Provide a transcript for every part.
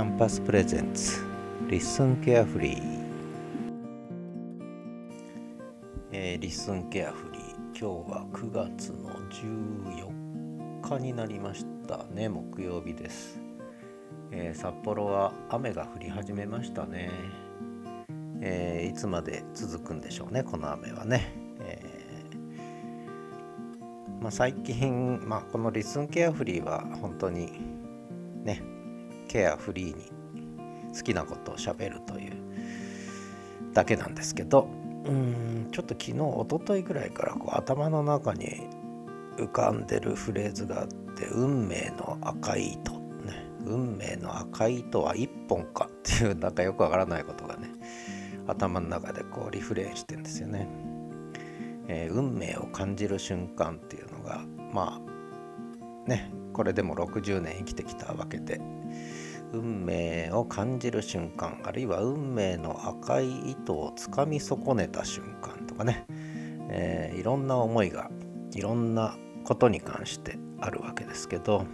ャンパス presents。LISTEN carefree、えー、 LISTEN carefree。今日は9月の14日になりましたね。木曜日です、えー、札幌は雨が降り始めましたね、えー、いつまで続くんでしょうねこの雨はね、えまあ、最近、まあ、この LISTEN carefree は本当にねケアフリーに好きなことをしゃべるというだけなんですけどうんちょっと昨日一昨日ぐらいからこう頭の中に浮かんでるフレーズがあって「運命の赤い糸」ね「運命の赤い糸は一本か」っていうなんかよくわからないことがね頭の中でこうリフレインしてんですよね。えー、運命を感じる瞬間っていうのがまあねこれでも60年生きてきたわけで運命を感じる瞬間あるいは運命の赤い糸をつかみ損ねた瞬間とかね、えー、いろんな思いがいろんなことに関してあるわけですけど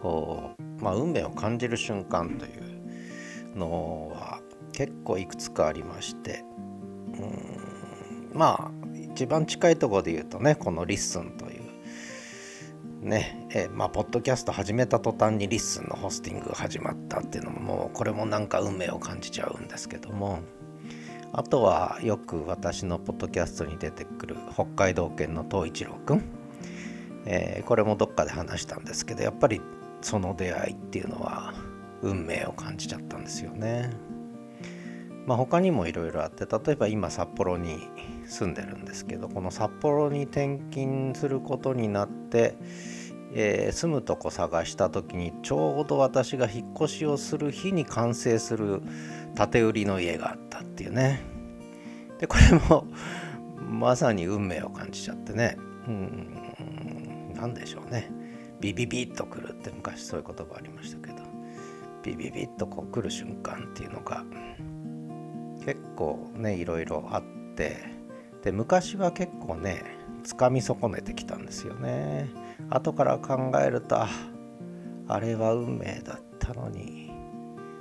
こう、まあ、運命を感じる瞬間というのは結構いくつかありましてうんまあ一番近いところで言うとねこの「LISTEN」というねえまあポッドキャスト始めた途端に LISTEN のホスティングが始まったっていうのももうこれもなんか運命を感じちゃうんですけどもあとはよく私のポッドキャストに出てくる北海道犬の東一郎くん、えー、これもどっかで話したんですけどやっぱりその出会いっていうのは運命を感じちゃったんですよね。まあ、他にもいろいろあって例えば今札幌に住んでるんですけどこの札幌に転勤することになって、えー、住むとこ探した時にちょうど私が引っ越しをする日に完成する建て売りの家があったっていうね。でこれもまさに運命を感じちゃってね。うん何でしょうね。ビビビッとくるって昔そういう言葉ありましたけど。ビビビッとこう来る瞬間っていうのが結構ねいろいろあって。で昔は結構ねつかみ損ねてきたんですよね。後から考えるとあれは運命だったのに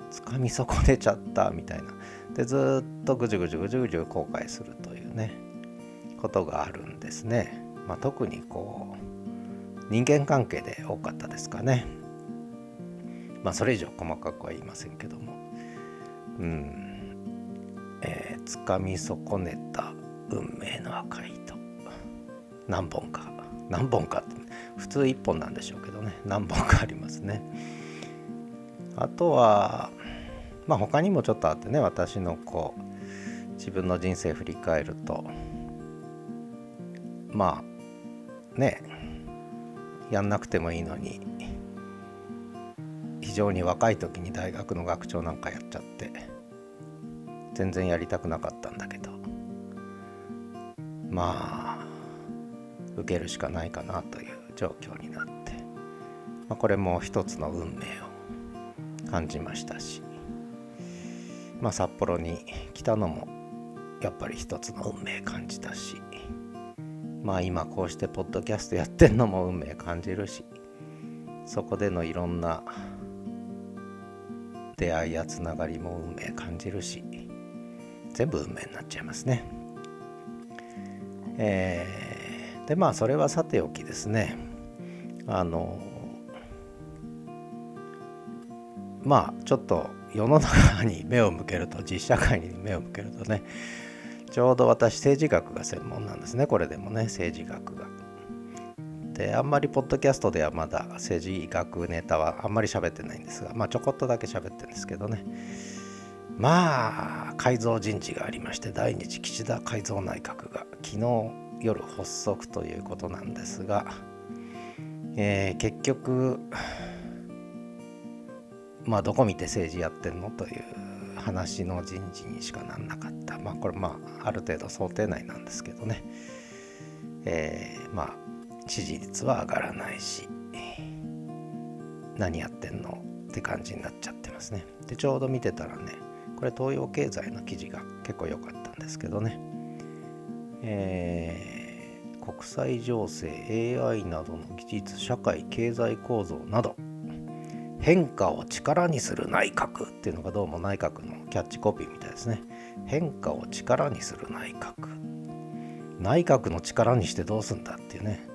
つかみ損ねちゃったみたいな。でずっとぐじゅぐじゅぐじゅぐじゅ後悔するというねことがあるんですね、まあ、特にこう人間関係で多かったですかね。まあそれ以上細かくは言いませんけども。うん。えー、つかみ損ねた運命の赤い糸何本か。何本か。普通1本なんでしょうけどね。何本かありますね。あとはまあ他にもちょっとあってね。私のこう自分の人生振り返ると。まあね。やんなくてもいいのに。非常に若い時に大学の学長なんかやっちゃって。全然やりたくなかったんだけど。まあ受けるしかないかなという状況になって、まあ、これも一つの運命を感じましたし、まあ、札幌に来たのもやっぱり一つの運命感じたしまあ今こうしてポッドキャストやってんのも運命感じるしそこでのいろんな出会いやつながりも運命感じるし全部運命になっちゃいますね。えー、でまあそれはさておきですね。あのまあちょっと世の中に目を向けると実社会に目を向けるとねちょうど私政治学が専門なんですね。これでもね政治学が。であんまりポッドキャストではまだ政治学ネタはあんまり喋ってないんですがまあちょこっとだけ喋ってるんですけどね。まあ改造人事がありまして第二次岸田改造内閣が昨日夜発足ということなんですが、えー、結局まあどこ見て政治やってんのという話の人事にしかなんなかった。まあこれまあある程度想定内なんですけどね、えー、まあ支持率は上がらないし何やってんのって感じになっちゃってますね。でちょうど見てたらねこれ東洋経済の記事が結構良かったんですけどね、えー、国際情勢 AI などの技術社会経済構造など変化を力にする内閣っていうのがどうも内閣のキャッチコピーみたいですね。変化を力にする内閣。内閣の力にしてどうすんだっていうね。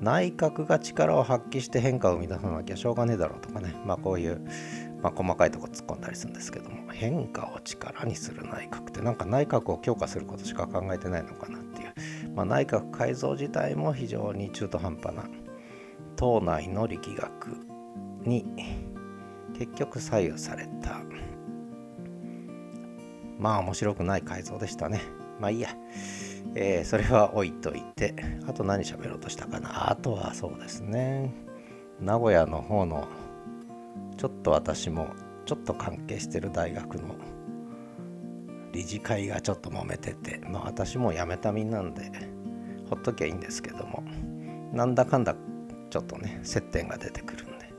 内閣が力を発揮して変化を生み出さなきゃしょうがねえだろうとかね。まあこういう、まあ、細かいとこ突っ込んだりするんですけども変化を力にする内閣ってなんか内閣を強化することしか考えてないのかなっていう、まあ、内閣改造自体も非常に中途半端な党内の力学に結局左右されたまあ面白くない改造でしたね。まあいいや。えー、それは置いといてあと何喋ろうとしたかな。あとはそうですね。名古屋の方のちょっと私もちょっと関係してる大学の理事会がちょっと揉めててまあ私も辞めた身なんでほっときゃいいんですけどもなんだかんだちょっとね接点が出てくるんで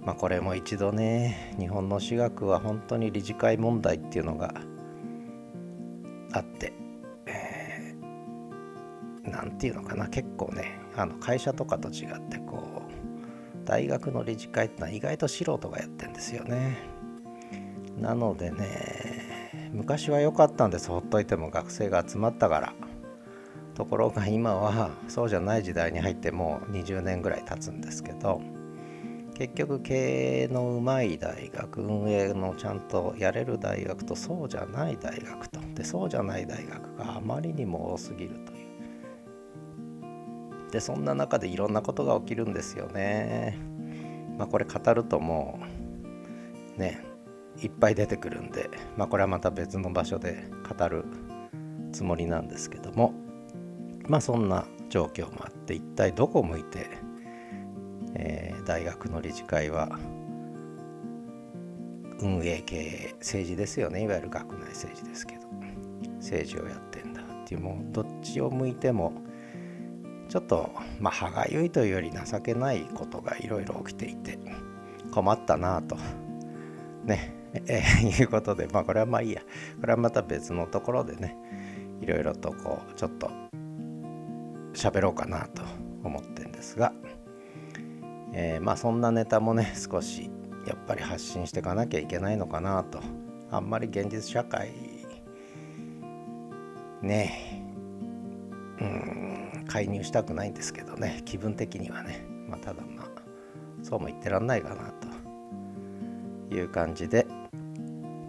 まあこれも一度ね日本の私学は本当に理事会問題っていうのがあって何て言うのかな結構ねあの会社とかと違ってこう大学の理事会ってのは意外と素人がやってんですよね。なのでね昔は良かったんです。ほっといても学生が集まったから。ところが今はそうじゃない時代に入ってもう20年ぐらい経つんですけど結局経営のうまい大学運営のちゃんとやれる大学とそうじゃない大学と。でそうじゃない大学があまりにも多すぎるとでそんな中でいろんなことが起きるんですよね。まあ、これ語るともうねいっぱい出てくるんで、まあ、これはまた別の場所で語るつもりなんですけどもまあそんな状況もあって一体どこを向いて、えー、大学の理事会は運営経営政治ですよねいわゆる学内政治ですけど政治をやってんだっていうもうどっちを向いてもちょっとまあ歯がゆいというより情けないことがいろいろ起きていて困ったなと。ねえー、いうことでまあこれはまあいいや。これはまた別のところでねいろいろとこうちょっと喋ろうかなと思ってんですが、えー、まあそんなネタもね少しやっぱり発信していかなきゃいけないのかなと。あんまり現実社会ねえうん。介入したくないんですけどね。気分的にはね、まあ、ただまあそうも言ってらんないかなという感じで。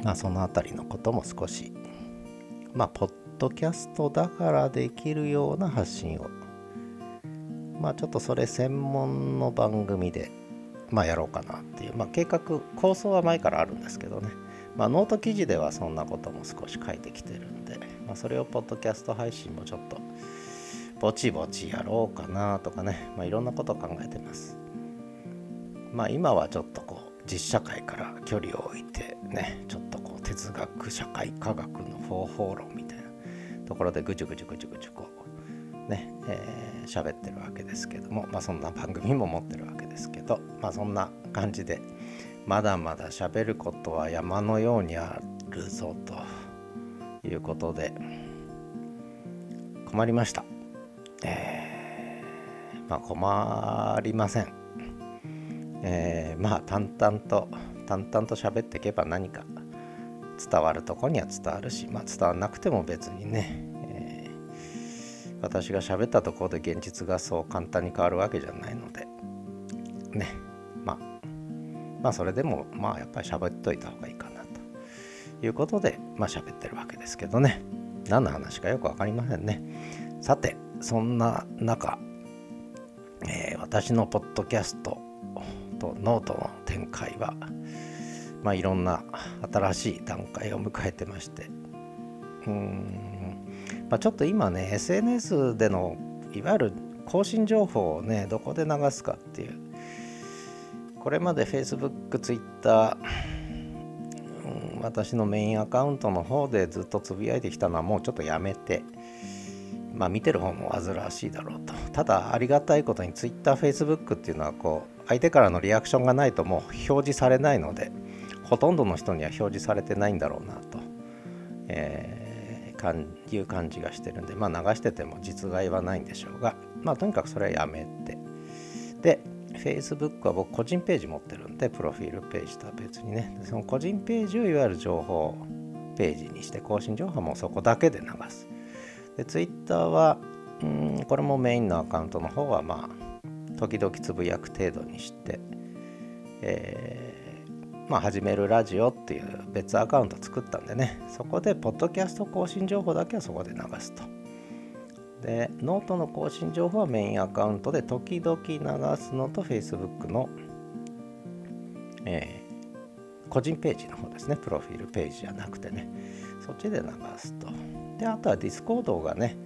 まあその辺りのことも少しまあポッドキャストだからできるような発信を。まあちょっとそれ専門の番組でまあやろうかなっていう。まあ計画構想は前からあるんですけどね。まあノート記事ではそんなことも少し書いてきてるんで、まあ、それをポッドキャスト配信もちょっとぼちぼちやろうかなとかね、まあ、いろんなことを考えてます。まあ今はちょっとこう実社会から距離を置いてねちょっとこう哲学社会科学の方法論みたいなところでぐちゅぐちゅぐちゅぐちゅこうねえー、喋ってるわけですけどもまあそんな番組も持ってるわけですけどまあそんな感じでまだまだ喋ることは山のようにあるぞということで困りました。まあ困りません。えー、まあ淡々と淡々と喋っていけば何か伝わるとこには伝わるし、まあ、伝わらなくても別にね、えー、私が喋ったところで現実がそう簡単に変わるわけじゃないのでねまあまあそれでもまあやっぱり喋っといた方がいいかなということでまあ喋ってるわけですけどね何の話かよく分かりませんねさてそんな中、私のポッドキャストとノートの展開は、まあ、いろんな新しい段階を迎えてましてうん、まあ、ちょっと今ね SNS でのいわゆる更新情報をねどこで流すかっていうこれまで Facebook、Twitter、私のメインアカウントの方でずっとつぶやいてきたのはもうちょっとやめてまあ、見てる方も煩わしいだろうと。ただありがたいことに TwitterFacebook っていうのはこう相手からのリアクションがないともう表示されないのでほとんどの人には表示されてないんだろうなと、えー、かんいう感じがしてるんでまあ流してても実害はないんでしょうがまあとにかくそれはやめて。で Facebook は僕個人ページ持ってるんでプロフィールページとは別にね。その個人ページをいわゆる情報ページにして更新情報もそこだけで流す。で Twitter はうんこれもメインのアカウントの方はまあ時々つぶやく程度にして、えー、まあ始めるラジオっていう別アカウント作ったんでね。そこでポッドキャスト更新情報だけはそこで流すと。でノートの更新情報はメインアカウントで時々流すのと Facebook の、えー、個人ページの方ですね。プロフィールページじゃなくてね。そっちで流すと。であとは Discord がね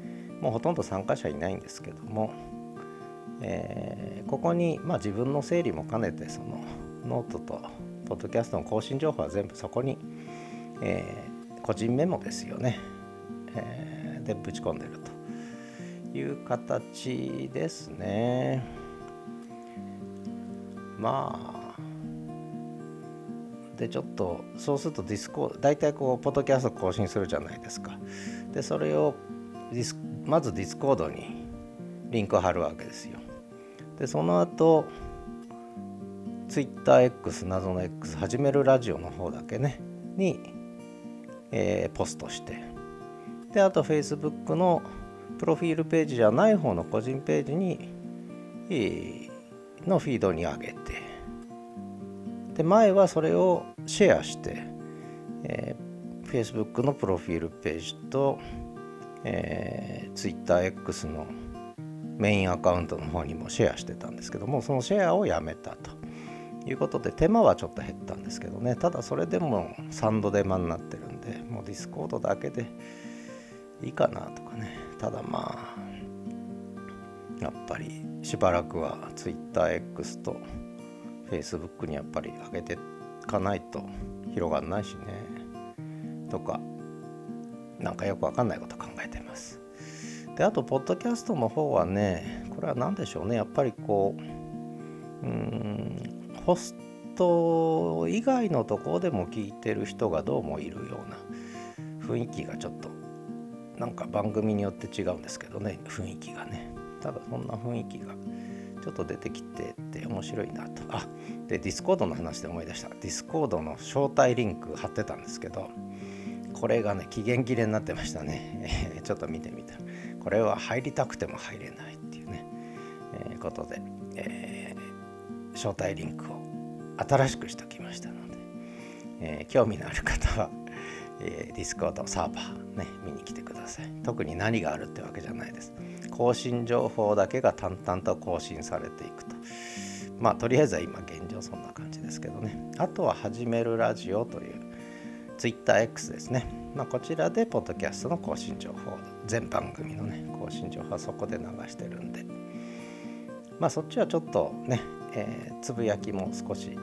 もうほとんど参加者いないんですけども、えー、ここに、まあ、自分の整理も兼ねてそのノートとポッドキャストの更新情報は全部そこに、えー、個人メモですよね、えー、でぶち込んでるという形ですね。まあでちょっとそうするとディスコ大体こうポッドキャスト更新するじゃないですか。でそれをディスまずディスコードにリンクを貼るわけですよ。でその後 TwitterX 謎の X 始めるラジオの方だけねに、えー、ポストしてであと Facebook のプロフィールページじゃない方の個人ページに、のフィードに上げてで前はそれをシェアして、えー、Facebook のプロフィールページとえー、TwitterX のメインアカウントの方にもシェアしてたんですけどもそのシェアをやめたと。いうことで手間はちょっと減ったんですけどね。ただそれでも3度手間になってるんでもうディスコードだけでいいかなとかね。ただまあやっぱりしばらくは TwitterX と Facebook にやっぱり上げていかないと広がんないしね。とかなんかよくわかんないこと考えてます。であとポッドキャストの方はねこれは何でしょうね。やっぱりこううんホスト以外のところでも聞いてる人がどうもいるような雰囲気がちょっとなんか番組によって違うんですけどね。雰囲気がね。ただそんな雰囲気がちょっと出てきてて面白いなと。あでディスコードの話で思い出した。ディスコードの招待リンク貼ってたんですけどこれがね期限切れになってましたね、え ちょっと見てみた。これは入りたくても入れないっていうね、えー、ことで、えー、招待リンクを新しくしときましたので、え、興味のある方は、えー、ディスコードサーバーね見に来てください。特に何があるってわけじゃないです。更新情報だけが淡々と更新されていくと。まあとりあえずは今現状そんな感じですけどね。あとは「始めるラジオ」という TwitterX ですね、まあ、こちらでポッドキャストの更新情報全番組のね更新情報はそこで流してるんで。まあそっちはちょっとね、えー、つぶやきも少し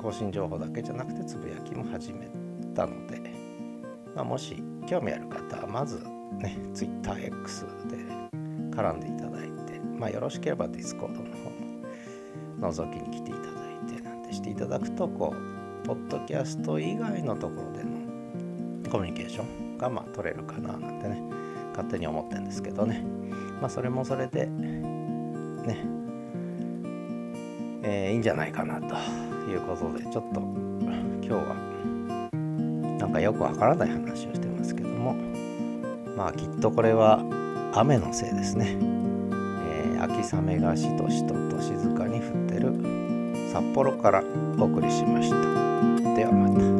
更新情報だけじゃなくてつぶやきも始めたので、まあ、もし興味ある方はまずね TwitterX で絡んでいただいて、まあ、よろしければ Discord の方も覗きに来ていただいてなんてしていただくとこうポッドキャスト以外のところでのコミュニケーションがまあ取れるかななんてね勝手に思ってるんですけどねまあそれもそれでねえー、いいんじゃないかなということでちょっと今日はなんかよくわからない話をしてますけどもまあきっとこれは雨のせいですね、えー、秋雨がしとしとと静かに降ってる札幌からお送りしました。对啊